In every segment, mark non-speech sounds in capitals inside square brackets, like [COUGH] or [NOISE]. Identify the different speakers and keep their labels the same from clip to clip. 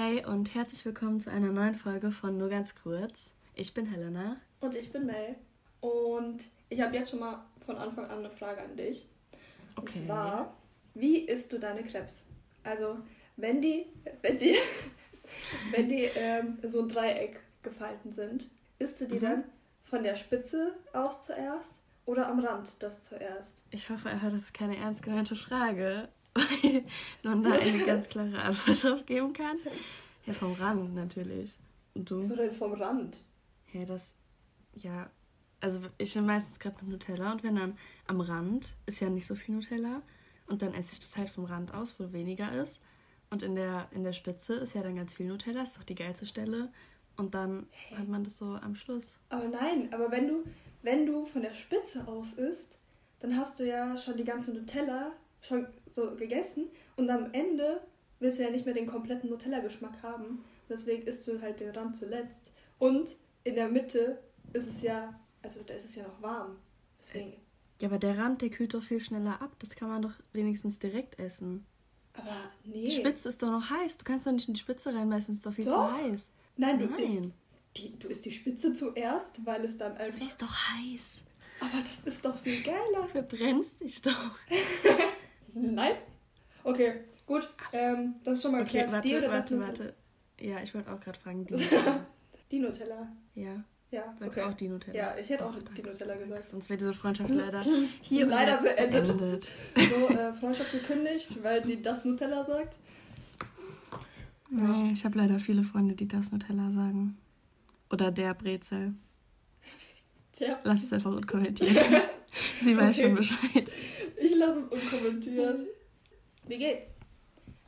Speaker 1: Hey und herzlich willkommen zu einer neuen Folge von Nur ganz kurz. Ich bin Helena.
Speaker 2: Und ich bin Mel. Und ich habe jetzt schon mal von Anfang an eine Frage an dich. Okay. Und zwar, wie isst du deine Krebs? Also, wenn die, wenn die, [LAUGHS] wenn die ähm, in so ein Dreieck gefalten sind, isst du die mhm. dann von der Spitze aus zuerst oder am Rand das zuerst?
Speaker 1: Ich hoffe einfach, das ist keine ernst gemeinte Frage, weil man da eine [LAUGHS] ganz klare Antwort drauf geben kann. Ja, vom Rand natürlich.
Speaker 2: Und du? Wieso denn vom Rand?
Speaker 1: Ja, das, ja, also ich nehme meistens gerade mit Nutella und wenn dann am Rand ist ja nicht so viel Nutella und dann esse ich das halt vom Rand aus, wo weniger ist. Und in der, in der Spitze ist ja dann ganz viel Nutella, ist doch die geilste Stelle. Und dann hey. hat man das so am Schluss.
Speaker 2: Aber nein, aber wenn du, wenn du von der Spitze aus isst, dann hast du ja schon die ganze Nutella schon so gegessen und am Ende willst du ja nicht mehr den kompletten Nutella-Geschmack haben. Deswegen isst du halt den Rand zuletzt. Und in der Mitte ist es ja, also da ist es ja noch warm. Deswegen.
Speaker 1: Ja, aber der Rand, der kühlt doch viel schneller ab. Das kann man doch wenigstens direkt essen.
Speaker 2: Aber nee.
Speaker 1: Die Spitze ist doch noch heiß. Du kannst doch nicht in die Spitze reinbeißen, ist doch viel doch. zu heiß.
Speaker 2: Nein, du Nein. isst die, du isst die Spitze zuerst, weil es dann einfach.
Speaker 1: Die ist doch heiß.
Speaker 2: Aber das ist doch viel geiler. Du
Speaker 1: verbrennst dich doch. [LAUGHS]
Speaker 2: Nein. Okay, gut. Ähm, das ist schon mal okay,
Speaker 1: klar. Warte, die oder warte, das warte. Ja, ich wollte auch gerade fragen.
Speaker 2: Die, [LAUGHS] die Nutella.
Speaker 1: Ja.
Speaker 2: Ja,
Speaker 1: Sagst okay. auch die Nutella?
Speaker 2: Ja, ich hätte auch oh, die Nutella gesagt.
Speaker 1: Sonst wäre diese Freundschaft [LAUGHS] leider hier
Speaker 2: leider beendet. beendet. So, äh, Freundschaft gekündigt, weil sie das Nutella sagt.
Speaker 1: Nee, ich habe leider viele Freunde, die das Nutella sagen. Oder der Brezel. [LAUGHS] Ja. Lass es einfach unkommentiert. sie weiß okay. schon Bescheid.
Speaker 2: Ich lasse es unkommentiert. Wie geht's?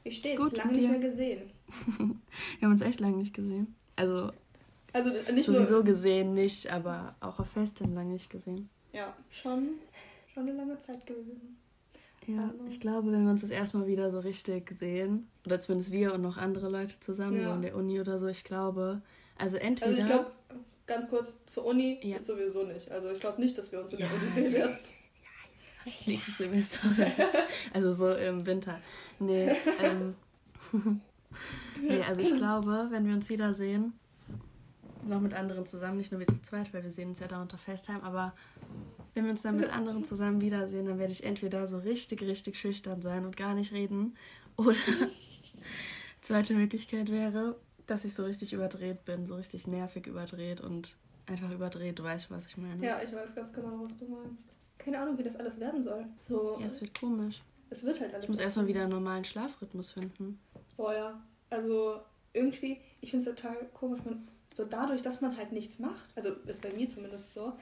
Speaker 2: Wie steht's? Gut, lange nicht mehr gesehen. [LAUGHS]
Speaker 1: Wir haben uns echt lange nicht gesehen. Also
Speaker 2: also nicht
Speaker 1: Sowieso nur... gesehen nicht, aber auch auf Festen lange nicht gesehen.
Speaker 2: Ja, schon, schon eine lange Zeit gewesen.
Speaker 1: Ja, also. ich glaube, wenn wir uns das erstmal wieder so richtig sehen, oder zumindest wir und noch andere Leute zusammen, ja. so in der Uni oder so, ich glaube, also entweder... Also
Speaker 2: ich glaube, ganz kurz, zur Uni ja. ist sowieso nicht. Also ich glaube nicht, dass wir uns in ja. der Uni sehen werden.
Speaker 1: Ja, nächstes Semester oder so. [LAUGHS] Also so im Winter. Nee, ähm... [LAUGHS] nee, also ich glaube, wenn wir uns wiedersehen, noch mit anderen zusammen, nicht nur wir zu zweit, weil wir sehen uns ja da unter FaceTime, aber wenn wir uns dann mit anderen zusammen wiedersehen, dann werde ich entweder so richtig, richtig schüchtern sein und gar nicht reden oder [LAUGHS] zweite Möglichkeit wäre, dass ich so richtig überdreht bin, so richtig nervig überdreht und einfach überdreht. Du weißt, was ich meine.
Speaker 2: Ja, ich weiß ganz genau, was du meinst. Keine Ahnung, wie das alles werden soll. So,
Speaker 1: ja, es wird komisch.
Speaker 2: Es wird halt alles.
Speaker 1: Ich muss erstmal wieder einen normalen Schlafrhythmus finden.
Speaker 2: Boah, ja. Also irgendwie, ich finde es total komisch. Man so dadurch, dass man halt nichts macht, also ist bei mir zumindest so,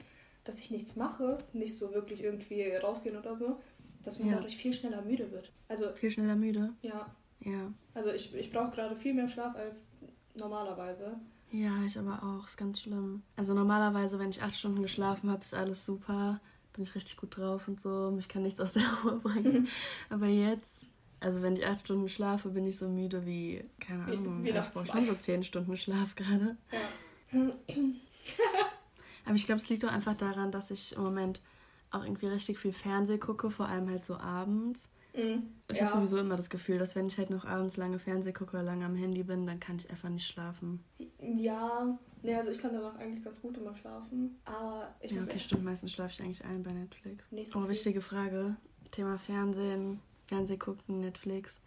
Speaker 2: dass ich nichts mache, nicht so wirklich irgendwie rausgehen oder so, dass man ja. dadurch viel schneller müde wird. Also
Speaker 1: viel schneller müde?
Speaker 2: Ja.
Speaker 1: Ja.
Speaker 2: Also ich, ich brauche gerade viel mehr Schlaf als normalerweise.
Speaker 1: Ja, ich aber auch. Ist ganz schlimm. Also normalerweise, wenn ich acht Stunden geschlafen habe, ist alles super. Bin ich richtig gut drauf und so. Mich kann nichts aus der [LAUGHS] Ruhe bringen. aber jetzt also wenn ich acht Stunden schlafe, bin ich so müde wie, keine Ahnung, wie, wie ich brauche schon so zehn Stunden Schlaf gerade. Ja. [LAUGHS] Aber ich glaube, es liegt doch einfach daran, dass ich im Moment auch irgendwie richtig viel Fernseh gucke, vor allem halt so abends. Mhm. Ich ja. habe sowieso immer das Gefühl, dass wenn ich halt noch abends lange Fernseh gucke oder lange am Handy bin, dann kann ich einfach nicht schlafen.
Speaker 2: Ja, ne, also ich kann danach eigentlich ganz gut immer schlafen. Aber ich
Speaker 1: ja. Okay, stimmt, meistens schlafe ich eigentlich ein bei Netflix. Nicht so oh, wichtige Frage. Thema Fernsehen. Fernseh gucken, Netflix.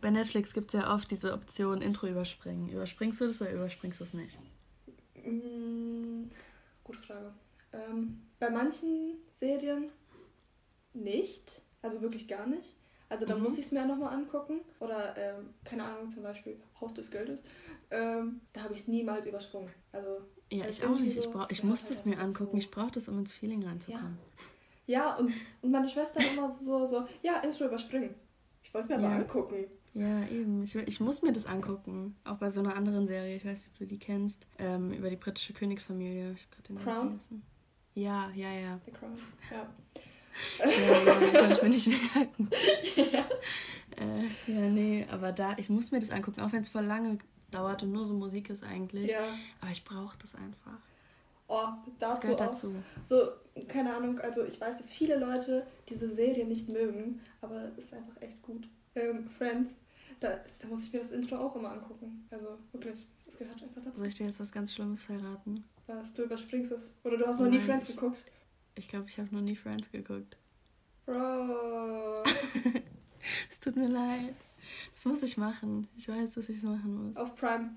Speaker 1: Bei Netflix gibt es ja oft diese Option Intro überspringen. Überspringst du das oder überspringst du es nicht?
Speaker 2: Mm, gute Frage. Ähm, bei manchen Serien nicht. Also wirklich gar nicht. Also da mhm. muss ich es mir nochmal angucken. Oder, ähm, keine Ahnung, zum Beispiel Haus des Geldes. Ähm, da habe ich es niemals übersprungen. Also,
Speaker 1: ja, ich auch nicht. So, ich, brauch, ich muss es mir angucken. Ich brauche das, um ins Feeling reinzukommen.
Speaker 2: Ja. Ja, und, und meine Schwester immer so, so, ja, Intro überspringen. Ich wollte es mir ja. aber angucken.
Speaker 1: Ja, eben. Ich, ich muss mir das angucken. Auch bei so einer anderen Serie, ich weiß nicht, ob du die kennst, ähm, über die britische Königsfamilie. Ich habe gerade den Crown? vergessen. Ja, ja, ja.
Speaker 2: The Crown, ja.
Speaker 1: Ja, ja, kann ich mir nicht merken. [LAUGHS] ja. Äh, ja, nee, aber da, ich muss mir das angucken, auch wenn es voll lange dauert und nur so Musik ist eigentlich. Ja. Aber ich brauche das einfach.
Speaker 2: Oh, dazu das gehört auch. dazu. So, keine Ahnung, also ich weiß, dass viele Leute diese Serie nicht mögen, aber es ist einfach echt gut. Ähm, Friends, Da, da muss ich mir das Intro auch immer angucken. Also wirklich, das gehört einfach dazu.
Speaker 1: Soll ich dir jetzt was ganz Schlimmes verraten?
Speaker 2: Was, du überspringst es. Oder du hast noch Nein, nie Friends geguckt.
Speaker 1: Ich glaube, ich habe noch nie Friends geguckt.
Speaker 2: Bro. [LAUGHS]
Speaker 1: es tut mir leid. Das muss ich machen. Ich weiß, dass ich es machen muss.
Speaker 2: Auf Prime.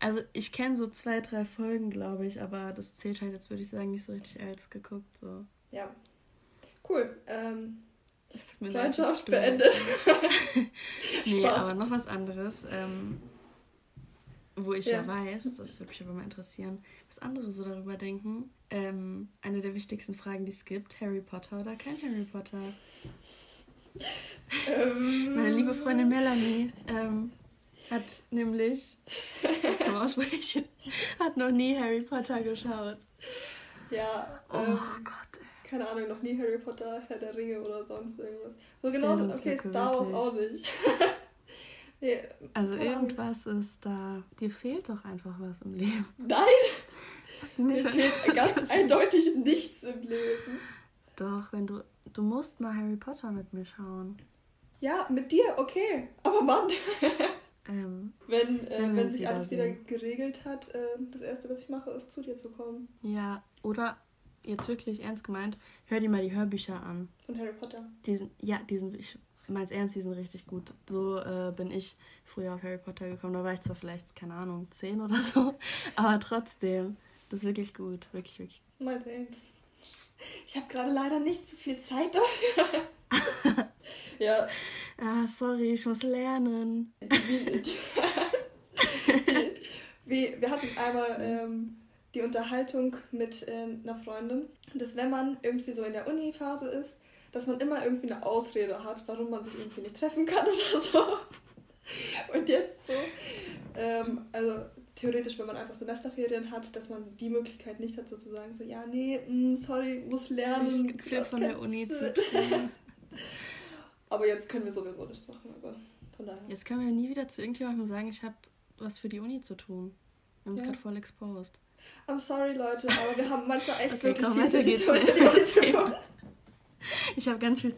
Speaker 1: Also ich kenne so zwei, drei Folgen, glaube ich, aber das zählt halt jetzt, würde ich sagen, nicht so richtig als geguckt. So.
Speaker 2: Ja. Cool. Ähm, Freundschaft beendet. [LAUGHS]
Speaker 1: nee, Spaß. aber noch was anderes. Ähm, wo ich ja. ja. weiß, das würde mich aber mal interessieren, was andere so darüber denken. Ähm, eine der wichtigsten Fragen, die es gibt, Harry Potter oder kein Harry Potter? Ähm. Meine liebe Freundin Melanie ähm, hat nämlich, ich kann aussprechen, hat noch nie Harry Potter geschaut.
Speaker 2: Ja. Oh ähm, Gott. Ey. Keine Ahnung, noch nie Harry Potter, Herr der Ringe oder sonst irgendwas. So genauso, okay, Star Wars auch nicht. [LAUGHS]
Speaker 1: nee, also irgendwas ist da. Dir fehlt doch einfach was im Leben.
Speaker 2: Nein! [LAUGHS] Mir fehlt ganz [LAUGHS] eindeutig nichts im Leben.
Speaker 1: Doch, wenn du. Du musst mal Harry Potter mit mir schauen.
Speaker 2: Ja, mit dir, okay. Aber Mann. [LAUGHS] Ähm, wenn äh, wenn sich alles wieder geregelt hat, äh, das erste, was ich mache, ist zu dir zu kommen.
Speaker 1: Ja, oder jetzt wirklich ernst gemeint, hör dir mal die Hörbücher an.
Speaker 2: Von Harry Potter.
Speaker 1: Die sind, ja, die sind, ich mein's ernst, die sind richtig gut. So äh, bin ich früher auf Harry Potter gekommen. Da war ich zwar vielleicht, keine Ahnung, zehn oder so, aber trotzdem, das ist wirklich gut. Wirklich, wirklich.
Speaker 2: Mal sehen. Ich habe gerade leider nicht so viel Zeit dafür. [LAUGHS]
Speaker 1: ja. Ah, sorry, ich muss lernen.
Speaker 2: wir, wir hatten einmal ähm, die Unterhaltung mit äh, einer Freundin, dass wenn man irgendwie so in der Uni-Phase ist, dass man immer irgendwie eine Ausrede hat, warum man sich irgendwie nicht treffen kann oder so. Und jetzt so, ähm, also theoretisch, wenn man einfach Semesterferien hat, dass man die Möglichkeit nicht hat, sozusagen so, ja, nee, mh, mm, sorry, muss lernen. Ich viel von der Uni zu tun. [LAUGHS] Aber jetzt können wir sowieso nichts machen, also von daher.
Speaker 1: Jetzt können wir nie wieder zu irgendjemandem sagen, ich habe was für die Uni zu tun. Wir haben uns ja. gerade voll exposed.
Speaker 2: I'm sorry, Leute, aber wir haben manchmal echt [LAUGHS] okay, wirklich komm, viel für die, für die Uni zu [LAUGHS]
Speaker 1: tun. Ich habe ganz viel...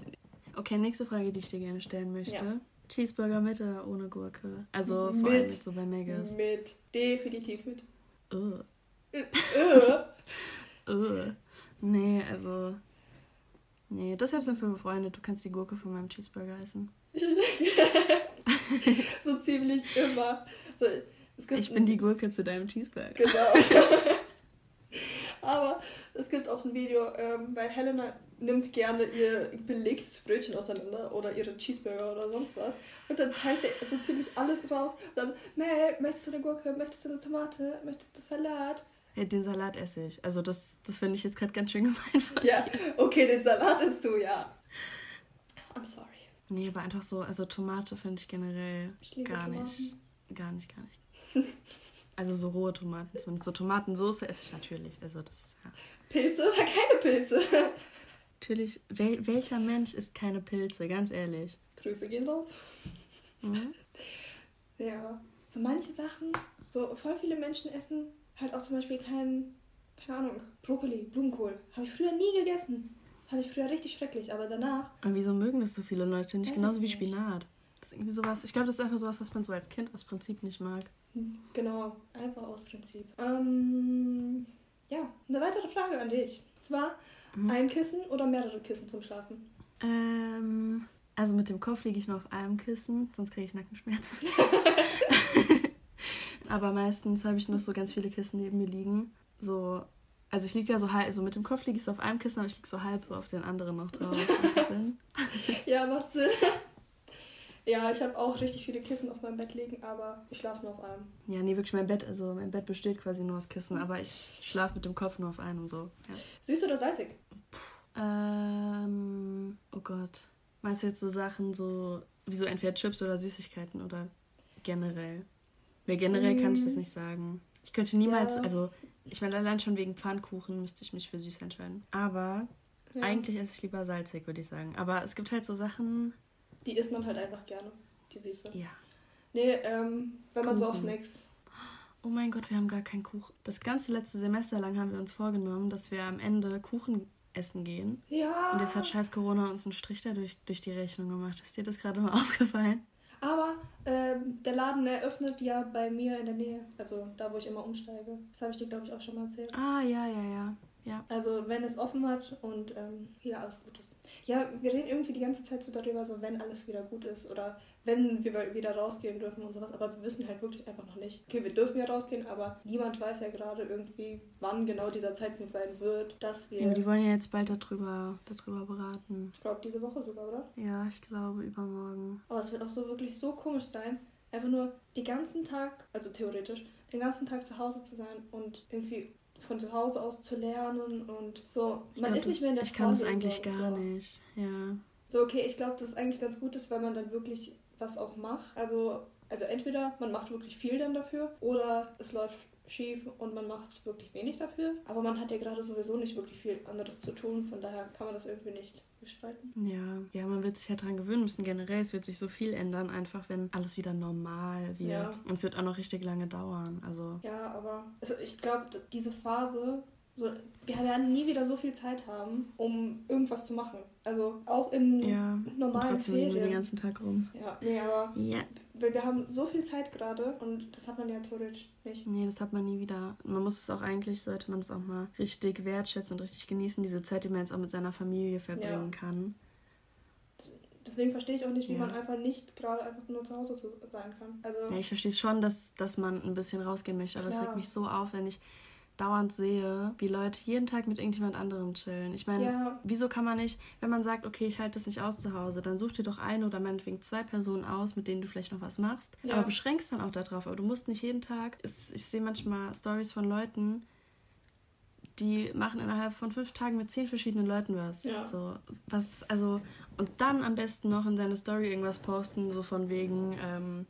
Speaker 1: Okay, nächste Frage, die ich dir gerne stellen möchte. Ja. Cheeseburger mit oder ohne Gurke? Also mit, vor allem so bei
Speaker 2: Megas. Mit, definitiv mit. Uh.
Speaker 1: uh. Nee, also Nee, deshalb sind wir befreundet. Du kannst die Gurke von meinem Cheeseburger essen. [LAUGHS]
Speaker 2: so ziemlich immer. So,
Speaker 1: ich bin die Gurke zu deinem Cheeseburger. Genau. [LAUGHS]
Speaker 2: Aber es gibt auch ein Video, ähm, weil Helena nimmt gerne ihr belegtes Brötchen auseinander oder ihre Cheeseburger oder sonst was. Und dann teilt sie so ziemlich alles raus. Und dann, Mel, möchtest du eine Gurke? Möchtest du eine Tomate? Möchtest du Salat?
Speaker 1: Ja, den Salat esse ich. Also das, das finde ich jetzt gerade ganz schön gemein
Speaker 2: von Ja, okay, den Salat isst du, ja. I'm sorry.
Speaker 1: Nee, aber einfach so, also Tomate finde ich generell ich gar Tomaten. nicht. Gar nicht, gar nicht. also so rohe Tomaten zumindest. So Tomatensauce esse ich natürlich. Also das, ja.
Speaker 2: Pilze oder keine Pilze? [LAUGHS]
Speaker 1: Natürlich, wel welcher Mensch isst keine Pilze, ganz ehrlich.
Speaker 2: Grüße gehen raus. Mhm. [LAUGHS] Ja, so manche Sachen, so voll viele Menschen essen halt auch zum Beispiel kein, keine Ahnung, Brokkoli, Blumenkohl. Habe ich früher nie gegessen. Fand ich früher richtig schrecklich, aber danach.
Speaker 1: Aber wieso mögen das so viele Leute nicht? Genauso wie Spinat. Das ist irgendwie sowas. Ich glaube, das ist einfach sowas, was man so als Kind aus Prinzip nicht mag.
Speaker 2: Hm, genau, einfach aus Prinzip. Ähm, ja, eine weitere Frage an dich. Zwar mhm. ein Kissen oder mehrere Kissen zum Schlafen?
Speaker 1: Ähm, also mit dem Kopf liege ich nur auf einem Kissen, sonst kriege ich Nackenschmerzen. [LAUGHS] [LAUGHS] Aber meistens habe ich noch so ganz viele Kissen neben mir liegen. So, also ich liege ja so halb, also mit dem Kopf liege ich so auf einem Kissen, aber ich liege so halb so auf den anderen noch drauf. [LAUGHS]
Speaker 2: ja, macht Sinn. Ja, ich habe auch richtig viele Kissen auf meinem Bett liegen, aber ich schlafe nur auf einem.
Speaker 1: Ja, nee, wirklich mein Bett, also mein Bett besteht quasi nur aus Kissen, aber ich schlafe mit dem Kopf nur auf einem so. Ja.
Speaker 2: Süß oder salzig?
Speaker 1: Puh, ähm, oh Gott. Meinst du jetzt so Sachen so, wie so entweder Chips oder Süßigkeiten oder generell? Weil generell mm. kann ich das mm. nicht sagen. Ich könnte niemals, ja. also ich meine, allein schon wegen Pfannkuchen müsste ich mich für süß entscheiden. Aber ja. eigentlich esse ich lieber salzig, würde ich sagen. Aber es gibt halt so Sachen.
Speaker 2: Die isst man halt einfach gerne, die Süße. Ja. Nee, ähm, wenn man Kuchen. so auf Snacks.
Speaker 1: Oh mein Gott, wir haben gar keinen Kuchen. Das ganze letzte Semester lang haben wir uns vorgenommen, dass wir am Ende Kuchen essen gehen. Ja. Und jetzt hat scheiß Corona uns einen Strich dadurch durch die Rechnung gemacht. Ist dir das gerade mal [LAUGHS] aufgefallen?
Speaker 2: Aber ähm, der Laden eröffnet ja bei mir in der Nähe, also da, wo ich immer umsteige. Das habe ich dir, glaube ich, auch schon mal erzählt.
Speaker 1: Ah, ja, ja, ja. ja.
Speaker 2: Also wenn es offen hat und ähm, wieder alles gut ist. Ja, wir reden irgendwie die ganze Zeit so darüber, so wenn alles wieder gut ist oder wenn wir wieder rausgehen dürfen und sowas. Aber wir wissen halt wirklich einfach noch nicht. Okay, wir dürfen ja rausgehen, aber niemand weiß ja gerade irgendwie, wann genau dieser Zeitpunkt sein wird, dass wir.
Speaker 1: Ja, die wollen ja jetzt bald darüber, darüber beraten.
Speaker 2: Ich glaube, diese Woche sogar, oder?
Speaker 1: Ja, ich glaube, übermorgen.
Speaker 2: Aber es wird auch so wirklich so komisch sein, einfach nur den ganzen Tag, also theoretisch, den ganzen Tag zu Hause zu sein und irgendwie von zu Hause aus zu lernen und so. Man glaub, ist nicht mehr in der
Speaker 1: Ich kann das eigentlich gar so. nicht, ja.
Speaker 2: So, okay, ich glaube, dass es eigentlich ganz gut ist, weil man dann wirklich was auch macht. Also, also entweder man macht wirklich viel dann dafür oder es läuft schief und man macht wirklich wenig dafür. Aber man hat ja gerade sowieso nicht wirklich viel anderes zu tun, von daher kann man das irgendwie nicht bestreiten.
Speaker 1: Ja, ja, man wird sich ja daran gewöhnen müssen. Generell, es wird sich so viel ändern, einfach wenn alles wieder normal wird. Ja. Und es wird auch noch richtig lange dauern. Also.
Speaker 2: Ja, aber also ich glaube, diese Phase so, wir werden nie wieder so viel Zeit haben, um irgendwas zu machen. Also auch in ja, normalen trotzdem Ferien. den ganzen Tag rum. Ja, nee, aber ja. Weil wir haben so viel Zeit gerade und das hat man ja theoretisch nicht.
Speaker 1: Nee, das hat man nie wieder. Man muss es auch eigentlich, sollte man es auch mal richtig wertschätzen und richtig genießen, diese Zeit, die man jetzt auch mit seiner Familie verbringen ja. kann.
Speaker 2: Deswegen verstehe ich auch nicht, wie ja. man einfach nicht gerade einfach nur zu Hause sein kann. Also
Speaker 1: ja, ich verstehe es schon, dass, dass man ein bisschen rausgehen möchte, aber es regt mich so auf, wenn ich dauernd sehe, wie Leute jeden Tag mit irgendjemand anderem chillen. Ich meine, ja. wieso kann man nicht, wenn man sagt, okay, ich halte das nicht aus zu Hause, dann such dir doch eine oder meinetwegen zwei Personen aus, mit denen du vielleicht noch was machst. Ja. Aber beschränkst dann auch darauf. Aber du musst nicht jeden Tag. Ich sehe manchmal Stories von Leuten, die machen innerhalb von fünf Tagen mit zehn verschiedenen Leuten was. Ja. So, was, also, und dann am besten noch in seine Story irgendwas posten, so von wegen, ähm,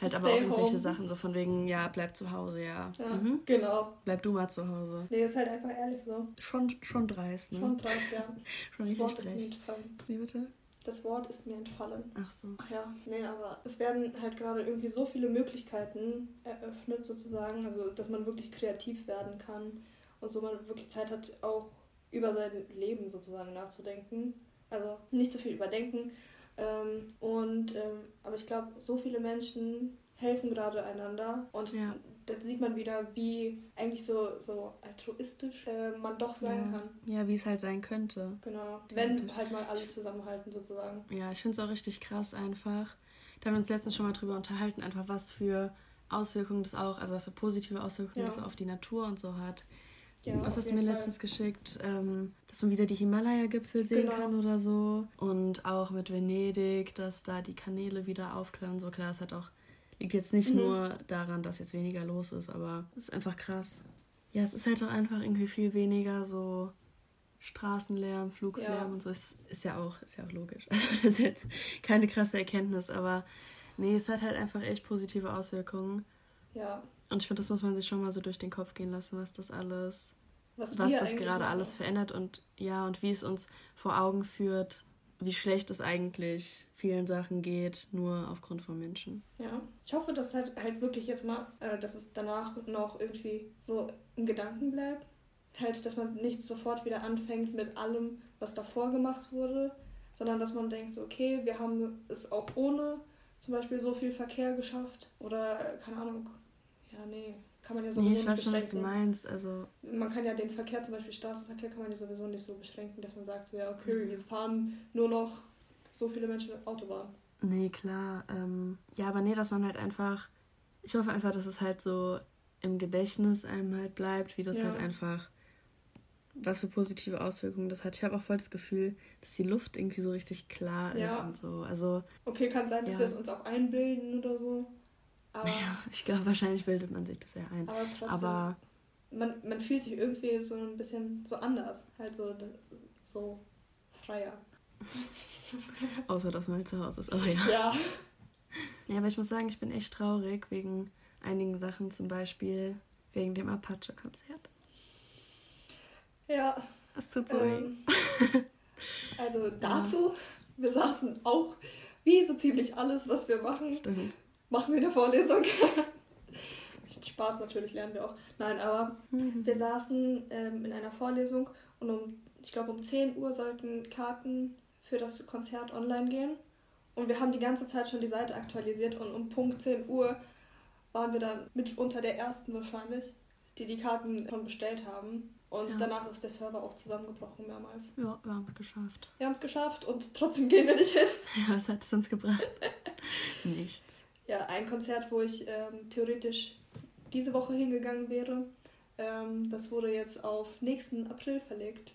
Speaker 1: Halt aber auch irgendwelche home. Sachen, so von wegen, ja, bleib zu Hause, ja. Ja, mhm. genau. Bleib du mal zu Hause.
Speaker 2: Nee, ist halt einfach ehrlich so.
Speaker 1: Schon, schon dreist, ne?
Speaker 2: Schon dreist, ja. [LAUGHS] schon das Wort ist mir entfallen. Wie bitte? Das Wort ist mir entfallen.
Speaker 1: Ach so.
Speaker 2: Ach ja, nee, aber es werden halt gerade irgendwie so viele Möglichkeiten eröffnet, sozusagen, also dass man wirklich kreativ werden kann und so man wirklich Zeit hat, auch über sein Leben sozusagen nachzudenken. Also nicht so viel überdenken, ähm, und, ähm, aber ich glaube, so viele Menschen helfen gerade einander und ja. da sieht man wieder, wie eigentlich so, so altruistisch äh, man doch sein
Speaker 1: ja.
Speaker 2: kann.
Speaker 1: Ja, wie es halt sein könnte.
Speaker 2: Genau, wenn ja. halt mal alle zusammenhalten sozusagen.
Speaker 1: Ja, ich finde es auch richtig krass einfach. Da haben wir uns letztens schon mal drüber unterhalten, einfach was für Auswirkungen das auch, also was für positive Auswirkungen das auf die Natur und so hat. Ja, Was hast du mir Fall. letztens geschickt? Ähm, dass man wieder die Himalaya-Gipfel sehen genau. kann oder so. Und auch mit Venedig, dass da die Kanäle wieder aufklaren. So klar, es hat auch liegt jetzt nicht mhm. nur daran, dass jetzt weniger los ist, aber es ist einfach krass. Ja, es ist halt auch einfach irgendwie viel weniger so Straßenlärm, Fluglärm ja. und so. Ist, ist ja auch, ist ja auch logisch. [LAUGHS] Also das ist jetzt keine krasse Erkenntnis, aber nee, es hat halt einfach echt positive Auswirkungen.
Speaker 2: Ja.
Speaker 1: Und ich finde, das muss man sich schon mal so durch den Kopf gehen lassen, was das alles, was, was das gerade machen. alles verändert und ja, und wie es uns vor Augen führt, wie schlecht es eigentlich vielen Sachen geht, nur aufgrund von Menschen.
Speaker 2: Ja, ich hoffe, dass halt, halt wirklich jetzt mal, äh, dass es danach noch irgendwie so in Gedanken bleibt. Halt, dass man nicht sofort wieder anfängt mit allem, was davor gemacht wurde, sondern dass man denkt, so, okay, wir haben es auch ohne zum Beispiel so viel Verkehr geschafft oder, keine Ahnung, ja, nee. Kann man ja sowieso nee, ich weiß schon, was du meinst. Also man kann ja den Verkehr, zum Beispiel Straßenverkehr, kann man ja sowieso nicht so beschränken, dass man sagt, so, ja, okay, jetzt fahren nur noch so viele Menschen Autobahn.
Speaker 1: Nee, klar. Ähm, ja, aber nee, dass man halt einfach. Ich hoffe einfach, dass es halt so im Gedächtnis einem halt bleibt, wie das ja. halt einfach. Was für positive Auswirkungen das hat. Ich habe auch voll das Gefühl, dass die Luft irgendwie so richtig klar ja. ist und so. Also,
Speaker 2: okay, kann sein, dass ja. wir es uns auch einbilden oder so.
Speaker 1: Aber ja, ich glaube, wahrscheinlich bildet man sich das ja ein.
Speaker 2: Aber trotzdem, aber man, man fühlt sich irgendwie so ein bisschen so anders, halt so, so freier. [LAUGHS]
Speaker 1: Außer, dass man halt zu Hause ist, aber ja. Ja. Ja, aber ich muss sagen, ich bin echt traurig wegen einigen Sachen, zum Beispiel wegen dem Apache-Konzert.
Speaker 2: Ja.
Speaker 1: Das tut so ähm,
Speaker 2: weh. Also [LAUGHS] dazu, ja. wir saßen auch wie so ziemlich alles, was wir machen.
Speaker 1: Stimmt
Speaker 2: machen wir eine Vorlesung. [LAUGHS] Spaß natürlich lernen wir auch. Nein, aber mhm. wir saßen ähm, in einer Vorlesung und um, ich glaube um 10 Uhr sollten Karten für das Konzert online gehen. Und wir haben die ganze Zeit schon die Seite aktualisiert und um Punkt 10 Uhr waren wir dann mitunter der ersten wahrscheinlich, die die Karten schon bestellt haben. Und ja. danach ist der Server auch zusammengebrochen mehrmals.
Speaker 1: Ja, wir haben es geschafft.
Speaker 2: Wir haben es geschafft und trotzdem gehen wir nicht hin. [LAUGHS]
Speaker 1: Ja, was hat es uns gebracht? [LAUGHS] Nichts.
Speaker 2: Ja, ein Konzert, wo ich ähm, theoretisch diese Woche hingegangen wäre, ähm, das wurde jetzt auf nächsten April verlegt.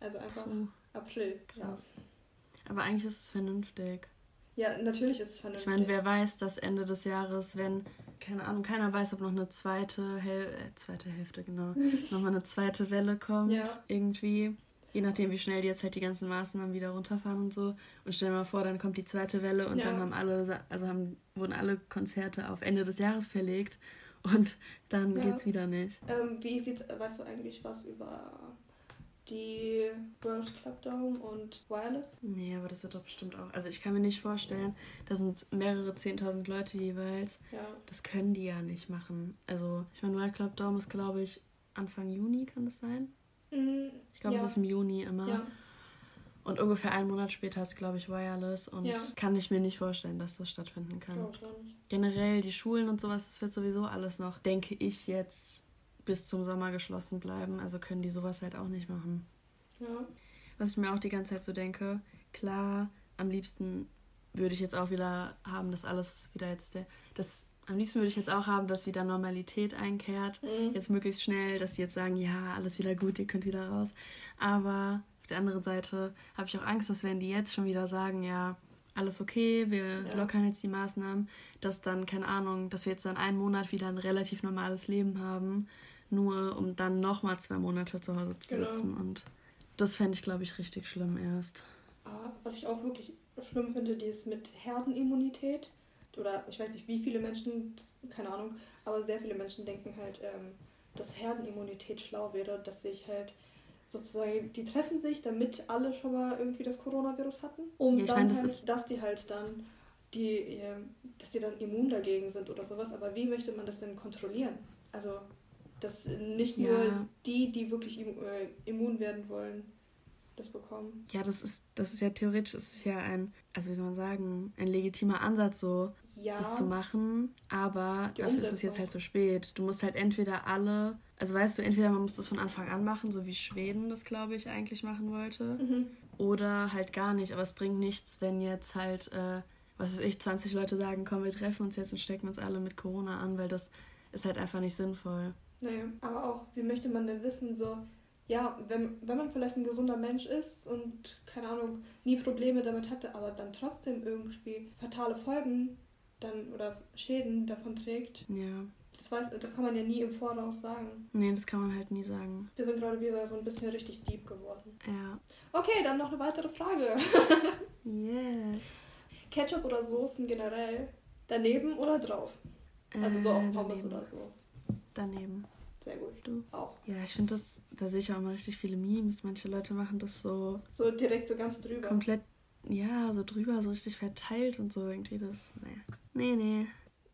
Speaker 2: Also einfach uh, April. Krass.
Speaker 1: Ja. Aber eigentlich ist es vernünftig.
Speaker 2: Ja, natürlich ist es vernünftig.
Speaker 1: Ich meine, wer weiß, dass Ende des Jahres, wenn, keine Ahnung, keiner weiß, ob noch eine zweite, Hel äh, zweite Hälfte, genau, [LAUGHS] nochmal eine zweite Welle kommt, ja. irgendwie. Je nachdem, wie schnell die jetzt halt die ganzen Maßnahmen wieder runterfahren und so. Und stell dir mal vor, dann kommt die zweite Welle und ja. dann haben alle, also haben, wurden alle Konzerte auf Ende des Jahres verlegt und dann ja. geht's wieder nicht.
Speaker 2: Ähm, wie sieht's, weißt du eigentlich was über die World Club Dome und Wireless?
Speaker 1: Nee, aber das wird doch bestimmt auch. Also ich kann mir nicht vorstellen, da sind mehrere 10.000 Leute jeweils.
Speaker 2: Ja.
Speaker 1: Das können die ja nicht machen. Also ich meine, World Club Dome ist, glaube ich, Anfang Juni, kann das sein?
Speaker 2: Mhm.
Speaker 1: Ich glaube, ja. es ist im Juni immer. Ja. Und ungefähr einen Monat später ist, glaube ich, Wireless. Und ja. kann ich mir nicht vorstellen, dass das stattfinden kann. Generell die Schulen und sowas, das wird sowieso alles noch, denke ich jetzt, bis zum Sommer geschlossen bleiben. Also können die sowas halt auch nicht machen.
Speaker 2: Ja.
Speaker 1: Was ich mir auch die ganze Zeit so denke, klar, am liebsten würde ich jetzt auch wieder haben, dass alles wieder jetzt der. Das, am liebsten würde ich jetzt auch haben, dass wieder Normalität einkehrt. Mhm. Jetzt möglichst schnell, dass die jetzt sagen, ja, alles wieder gut, ihr könnt wieder raus. Aber auf der anderen Seite habe ich auch Angst, dass wenn die jetzt schon wieder sagen, ja, alles okay, wir ja. lockern jetzt die Maßnahmen, dass dann, keine Ahnung, dass wir jetzt dann einen Monat wieder ein relativ normales Leben haben nur um dann nochmal zwei Monate zu Hause zu genau. sitzen. Und das fände ich, glaube ich, richtig schlimm erst.
Speaker 2: Was ich auch wirklich schlimm finde, die ist mit Herdenimmunität. Oder ich weiß nicht, wie viele Menschen, keine Ahnung, aber sehr viele Menschen denken halt, ähm, dass Herdenimmunität schlau wäre, dass sich halt sozusagen, die treffen sich, damit alle schon mal irgendwie das Coronavirus hatten. Um ja, dann mein, das halt, dass die halt dann die, ähm, dass die dann immun dagegen sind oder sowas. Aber wie möchte man das denn kontrollieren? Also dass nicht nur ja. die, die wirklich äh, immun werden wollen, das bekommen.
Speaker 1: Ja, das ist, das ist ja theoretisch ist ja ein, also wie soll man sagen, ein legitimer Ansatz, so ja. das zu machen. Aber die dafür Umsetzung. ist es jetzt halt zu spät. Du musst halt entweder alle, also weißt du, entweder man muss das von Anfang an machen, so wie Schweden das, glaube ich, eigentlich machen wollte.
Speaker 2: Mhm.
Speaker 1: Oder halt gar nicht. Aber es bringt nichts, wenn jetzt halt, äh, was weiß ich, 20 Leute sagen, komm, wir treffen uns jetzt und stecken uns alle mit Corona an, weil das ist halt einfach nicht sinnvoll.
Speaker 2: Nee, aber auch, wie möchte man denn wissen, so, ja, wenn, wenn man vielleicht ein gesunder Mensch ist und, keine Ahnung, nie Probleme damit hatte, aber dann trotzdem irgendwie fatale Folgen dann oder Schäden davon trägt.
Speaker 1: Ja.
Speaker 2: Das, weiß, das kann man ja nie im Voraus sagen.
Speaker 1: Nee, das kann man halt nie sagen.
Speaker 2: Wir sind gerade wieder so ein bisschen richtig deep geworden.
Speaker 1: Ja.
Speaker 2: Okay, dann noch eine weitere Frage.
Speaker 1: yes.
Speaker 2: Ketchup oder Soßen generell? Daneben oder drauf? Also so auf äh, Pommes daneben. oder so
Speaker 1: daneben.
Speaker 2: Sehr gut. Du? Auch.
Speaker 1: Ja, ich finde das, da sehe ich auch immer richtig viele Memes. Manche Leute machen das so.
Speaker 2: So direkt so ganz drüber.
Speaker 1: Komplett, ja, so drüber, so richtig verteilt und so irgendwie. Das, naja. Nee, nee.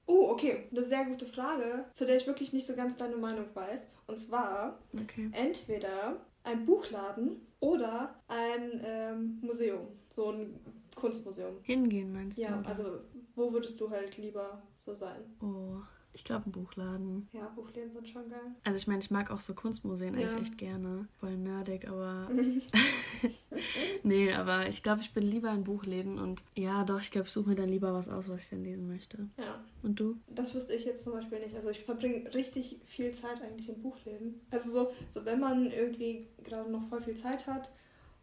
Speaker 2: Oh, okay. Eine sehr gute Frage, zu der ich wirklich nicht so ganz deine Meinung weiß. Und zwar
Speaker 1: okay.
Speaker 2: entweder ein Buchladen oder ein ähm, Museum. So ein Kunstmuseum.
Speaker 1: Hingehen, meinst
Speaker 2: du? Ja, also wo würdest du halt lieber so sein?
Speaker 1: Oh. Ich glaube, ein Buchladen.
Speaker 2: Ja, Buchläden sind schon geil.
Speaker 1: Also ich meine, ich mag auch so Kunstmuseen ja. eigentlich echt gerne. Voll nerdig, aber... [LAUGHS] [LAUGHS] nee, aber ich glaube, ich bin lieber in Buchläden und ja, doch, ich glaube, ich suche mir dann lieber was aus, was ich dann lesen möchte.
Speaker 2: Ja.
Speaker 1: Und du?
Speaker 2: Das wüsste ich jetzt zum Beispiel nicht. Also ich verbringe richtig viel Zeit eigentlich in Buchläden. Also so, so wenn man irgendwie gerade noch voll viel Zeit hat,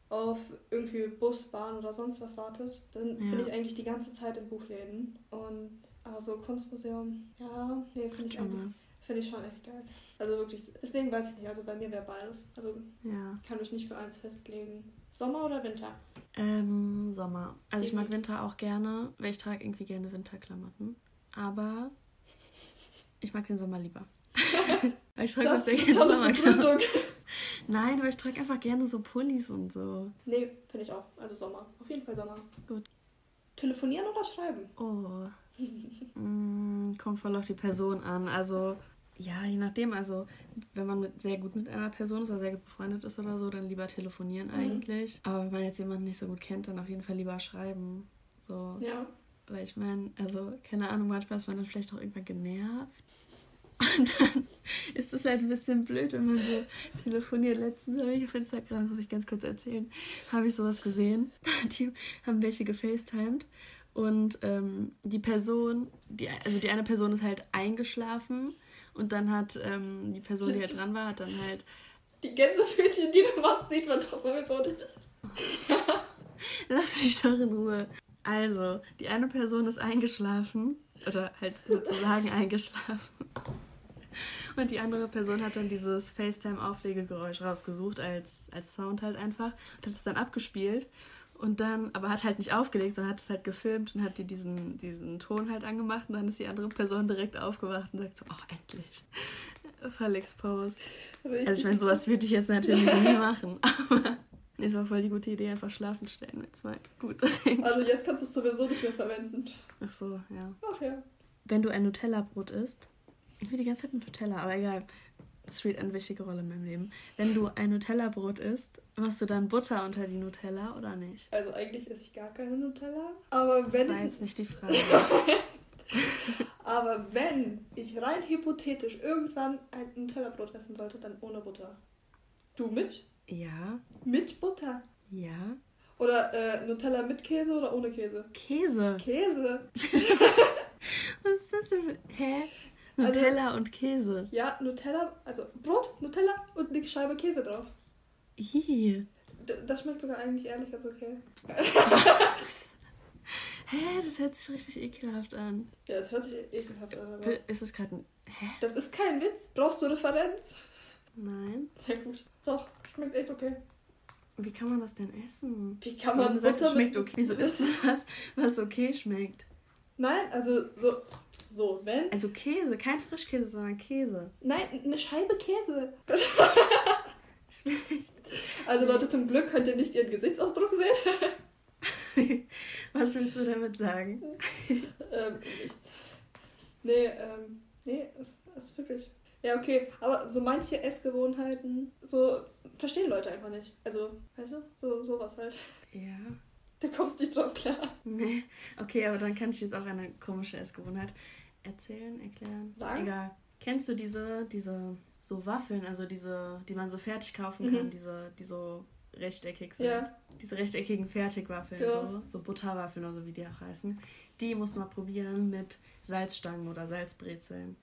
Speaker 2: auf irgendwie Bus, Bahn oder sonst was wartet, dann ja. bin ich eigentlich die ganze Zeit in Buchläden und aber so Kunstmuseum, ja, nee, finde ich eigentlich. Finde ich schon echt geil. Also wirklich, deswegen weiß ich nicht. Also bei mir wäre beides. Also
Speaker 1: ja.
Speaker 2: kann mich nicht für eins festlegen. Sommer oder Winter?
Speaker 1: Ähm, Sommer. Also ich mag Winter auch gerne, weil ich trage irgendwie gerne Winterklamotten. Aber ich mag den Sommer lieber. [LAUGHS] weil ich trage sehr gerne Sommerklamotten. [LAUGHS] Nein, aber ich trage einfach gerne so Pullis und so.
Speaker 2: Nee, finde ich auch. Also Sommer. Auf jeden Fall Sommer.
Speaker 1: Gut.
Speaker 2: Telefonieren oder schreiben?
Speaker 1: Oh. Mm, kommt voll auf die Person an. Also, ja, je nachdem. Also, wenn man mit, sehr gut mit einer Person ist oder sehr gut befreundet ist oder so, dann lieber telefonieren mhm. eigentlich. Aber wenn man jetzt jemanden nicht so gut kennt, dann auf jeden Fall lieber schreiben. So. Ja. Weil ich meine, also, keine Ahnung, manchmal ist man dann vielleicht auch irgendwann genervt. [LAUGHS] Und dann ist es halt ein bisschen blöd, wenn man so telefoniert. Letztens habe ich auf Instagram, das soll ich ganz kurz erzählen, habe ich sowas gesehen. [LAUGHS] Die haben welche gefacetimed. Und ähm, die Person, die, also die eine Person ist halt eingeschlafen und dann hat ähm, die Person, die halt dran war, hat dann halt.
Speaker 2: Die Gänsefüßchen, die du machst, sieht man doch sowieso nicht. [LAUGHS]
Speaker 1: Lass mich doch in Ruhe. Also, die eine Person ist eingeschlafen oder halt sozusagen [LAUGHS] eingeschlafen. Und die andere Person hat dann dieses FaceTime-Auflegegeräusch rausgesucht als, als Sound halt einfach und hat es dann abgespielt. Und dann, aber hat halt nicht aufgelegt, sondern hat es halt gefilmt und hat die diesen, diesen Ton halt angemacht und dann ist die andere Person direkt aufgewacht und sagt so, oh, endlich. [LAUGHS] Voll exposed. Richtig. Also ich meine, sowas würde ich jetzt natürlich [LAUGHS] nie machen, aber es war voll die gute Idee, einfach schlafen stellen mit zwei. Gut,
Speaker 2: deswegen. Also jetzt kannst du es sowieso nicht mehr verwenden.
Speaker 1: Ach so, ja.
Speaker 2: Ach ja.
Speaker 1: Wenn du ein Nutella-Brot isst, ich will die ganze Zeit mit Nutella, aber egal. Spielt eine wichtige Rolle in meinem Leben. Wenn du ein Nutella-Brot isst, machst du dann Butter unter die Nutella oder nicht?
Speaker 2: Also eigentlich esse ich gar keine Nutella. Aber das wenn
Speaker 1: war ich... jetzt nicht die Frage. [LAUGHS]
Speaker 2: aber wenn ich rein hypothetisch irgendwann ein Nutella-Brot essen sollte, dann ohne Butter. Du mit?
Speaker 1: Ja.
Speaker 2: Mit Butter?
Speaker 1: Ja.
Speaker 2: Oder äh, Nutella mit Käse oder ohne Käse?
Speaker 1: Käse.
Speaker 2: Käse. [LAUGHS]
Speaker 1: Was ist das für... Hä? Nutella also, und Käse.
Speaker 2: Ja, Nutella, also Brot, Nutella und eine Scheibe Käse drauf. Ih. Das schmeckt sogar eigentlich ehrlich ganz okay. [LAUGHS]
Speaker 1: Hä, das hört sich richtig ekelhaft an.
Speaker 2: Ja, das hört sich ekelhaft an. Aber
Speaker 1: ist das gerade ein. Hä?
Speaker 2: Das ist kein Witz. Brauchst du Referenz?
Speaker 1: Nein.
Speaker 2: Sehr gut. Doch, schmeckt echt okay.
Speaker 1: Wie kann man das denn essen?
Speaker 2: Wie kann man
Speaker 1: das sagst, schmeckt okay. Wieso [LAUGHS] ist das, was okay schmeckt?
Speaker 2: Nein, also so so, wenn.
Speaker 1: Also Käse, kein Frischkäse, sondern Käse.
Speaker 2: Nein, eine Scheibe Käse. Schlecht. [LAUGHS] Also Leute, zum Glück könnt ihr nicht ihren Gesichtsausdruck
Speaker 1: sehen. [LAUGHS] Was willst du damit sagen? [LAUGHS]
Speaker 2: ähm, nichts. Nee, ähm, nee, es ist wirklich. Ja, okay, aber so manche Essgewohnheiten, so verstehen Leute einfach nicht. Also, weißt du, so sowas halt.
Speaker 1: Ja.
Speaker 2: Du kommst nicht drauf klar.
Speaker 1: Nee. Okay, aber dann kann ich jetzt auch eine komische Essgewohnheit erzählen, erklären.
Speaker 2: Sagen?
Speaker 1: Egal. Kennst du diese, diese so Waffeln, also diese, die man so fertig kaufen kann, mhm. diese, die so rechteckig sind?
Speaker 2: Ja.
Speaker 1: Diese rechteckigen Fertigwaffeln, ja. so, so Butterwaffeln oder so, wie die auch heißen. Die musst du mal probieren mit Salzstangen oder Salzbrezeln.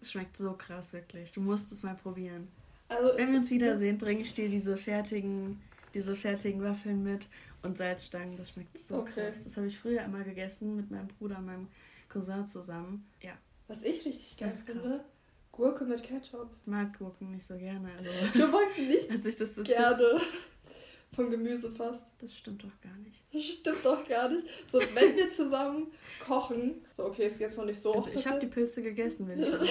Speaker 1: Es schmeckt so krass, wirklich. Du musst es mal probieren. Also, Wenn wir uns wiedersehen, bringe ich dir diese fertigen, diese fertigen Waffeln mit und Salzstangen. Das schmeckt so okay. krass. Das habe ich früher immer gegessen mit meinem Bruder, meinem Cousin zusammen. Ja.
Speaker 2: Was ich richtig geil finde, Gurke mit Ketchup.
Speaker 1: Ich mag Gurken nicht so gerne. Also, [LAUGHS]
Speaker 2: du magst nicht [LAUGHS] als ich das so gerne von Gemüse fast.
Speaker 1: Das stimmt doch gar nicht.
Speaker 2: Das stimmt doch gar nicht. So, wenn wir zusammen kochen, so okay, ist jetzt noch nicht so.
Speaker 1: Also ich habe die Pilze gegessen, wenn ich [LAUGHS] das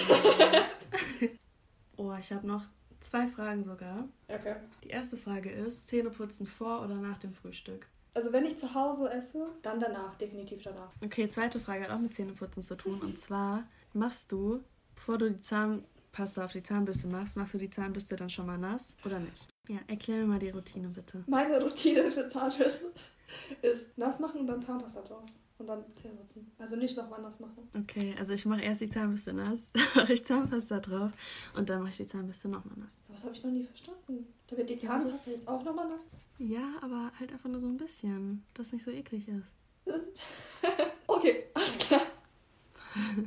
Speaker 1: Oh, ich habe noch zwei Fragen sogar.
Speaker 2: Okay.
Speaker 1: Die erste Frage ist, Zähneputzen vor oder nach dem Frühstück?
Speaker 2: Also wenn ich zu Hause esse, dann danach, definitiv danach.
Speaker 1: Okay, zweite Frage hat auch mit Zähneputzen zu tun. Und zwar machst du, bevor du die Zahnpasta auf die Zahnbürste machst, machst du die Zahnbürste dann schon mal nass oder nicht? Ja, erklär mir mal die Routine bitte.
Speaker 2: Meine [LAUGHS] Routine für Zahnbürste ist nass machen und dann Zahnpasta drauf und dann Zähne putzen. Also nicht nochmal nass machen.
Speaker 1: Okay, also ich mache erst die Zahnbürste nass, [LAUGHS] mache ich Zahnpasta drauf und dann mache ich die Zahnbürste nochmal nass.
Speaker 2: Das habe ich noch nie verstanden. Da wird die Zahnpasta ja, jetzt auch nochmal nass?
Speaker 1: Ja, aber halt einfach nur so ein bisschen, dass es nicht so eklig ist. [LAUGHS]
Speaker 2: okay, alles klar. [LAUGHS]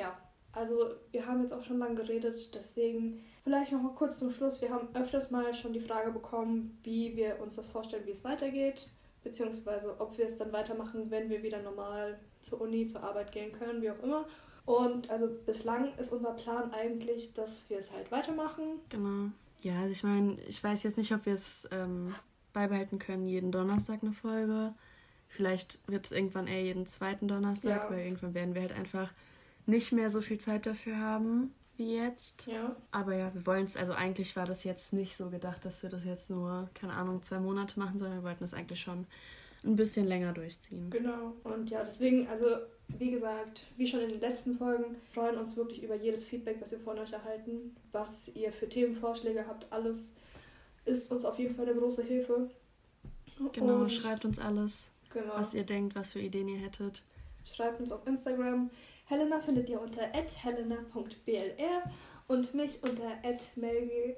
Speaker 2: ja, also wir haben jetzt auch schon lange geredet, deswegen vielleicht noch mal kurz zum Schluss. Wir haben öfters mal schon die Frage bekommen, wie wir uns das vorstellen, wie es weitergeht beziehungsweise ob wir es dann weitermachen, wenn wir wieder normal zur Uni, zur Arbeit gehen können, wie auch immer. Und also bislang ist unser Plan eigentlich, dass wir es halt weitermachen.
Speaker 1: Genau. Ja, also ich meine, ich weiß jetzt nicht, ob wir es ähm, beibehalten können, jeden Donnerstag eine Folge. Vielleicht wird es irgendwann eher jeden zweiten Donnerstag, ja. weil irgendwann werden wir halt einfach nicht mehr so viel Zeit dafür haben wie jetzt.
Speaker 2: Ja.
Speaker 1: Aber ja, wir wollen es, also eigentlich war das jetzt nicht so gedacht, dass wir das jetzt nur, keine Ahnung, zwei Monate machen, sondern wir wollten das eigentlich schon ein bisschen länger durchziehen.
Speaker 2: Genau. Und ja, deswegen, also wie gesagt, wie schon in den letzten Folgen, freuen uns wirklich über jedes Feedback, was wir von euch erhalten, was ihr für Themenvorschläge habt, alles ist uns auf jeden Fall eine große Hilfe.
Speaker 1: Genau, Und schreibt uns alles. genau. was ihr denkt, was für Ideen ihr hättet.
Speaker 2: Schreibt uns auf Instagram. Helena findet ihr unter helena.blr und mich unter melge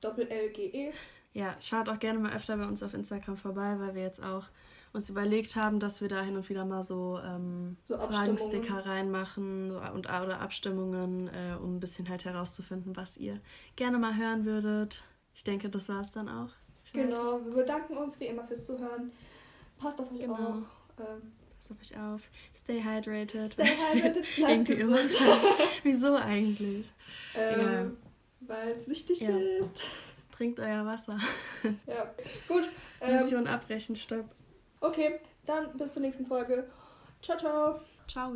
Speaker 2: doppel-lge.
Speaker 1: Ja, schaut auch gerne mal öfter bei uns auf Instagram vorbei, weil wir jetzt auch uns überlegt haben, dass wir da hin und wieder mal so, ähm, so Fragensticker reinmachen und, oder Abstimmungen, äh, um ein bisschen halt herauszufinden, was ihr gerne mal hören würdet. Ich denke, das war es dann auch.
Speaker 2: Genau, wir bedanken uns wie immer fürs Zuhören. Passt auf euch genau. auf. Ähm,
Speaker 1: auf euch auf. Stay hydrated. Stay hydrated, bleibt gesund. [LAUGHS] Wieso eigentlich?
Speaker 2: Ähm, Weil es wichtig ja. ist.
Speaker 1: Trinkt euer Wasser. [LAUGHS]
Speaker 2: Ja, gut.
Speaker 1: Ähm, Mission abbrechen, stopp.
Speaker 2: Okay, dann bis zur nächsten Folge. Ciao, ciao.
Speaker 1: Ciao.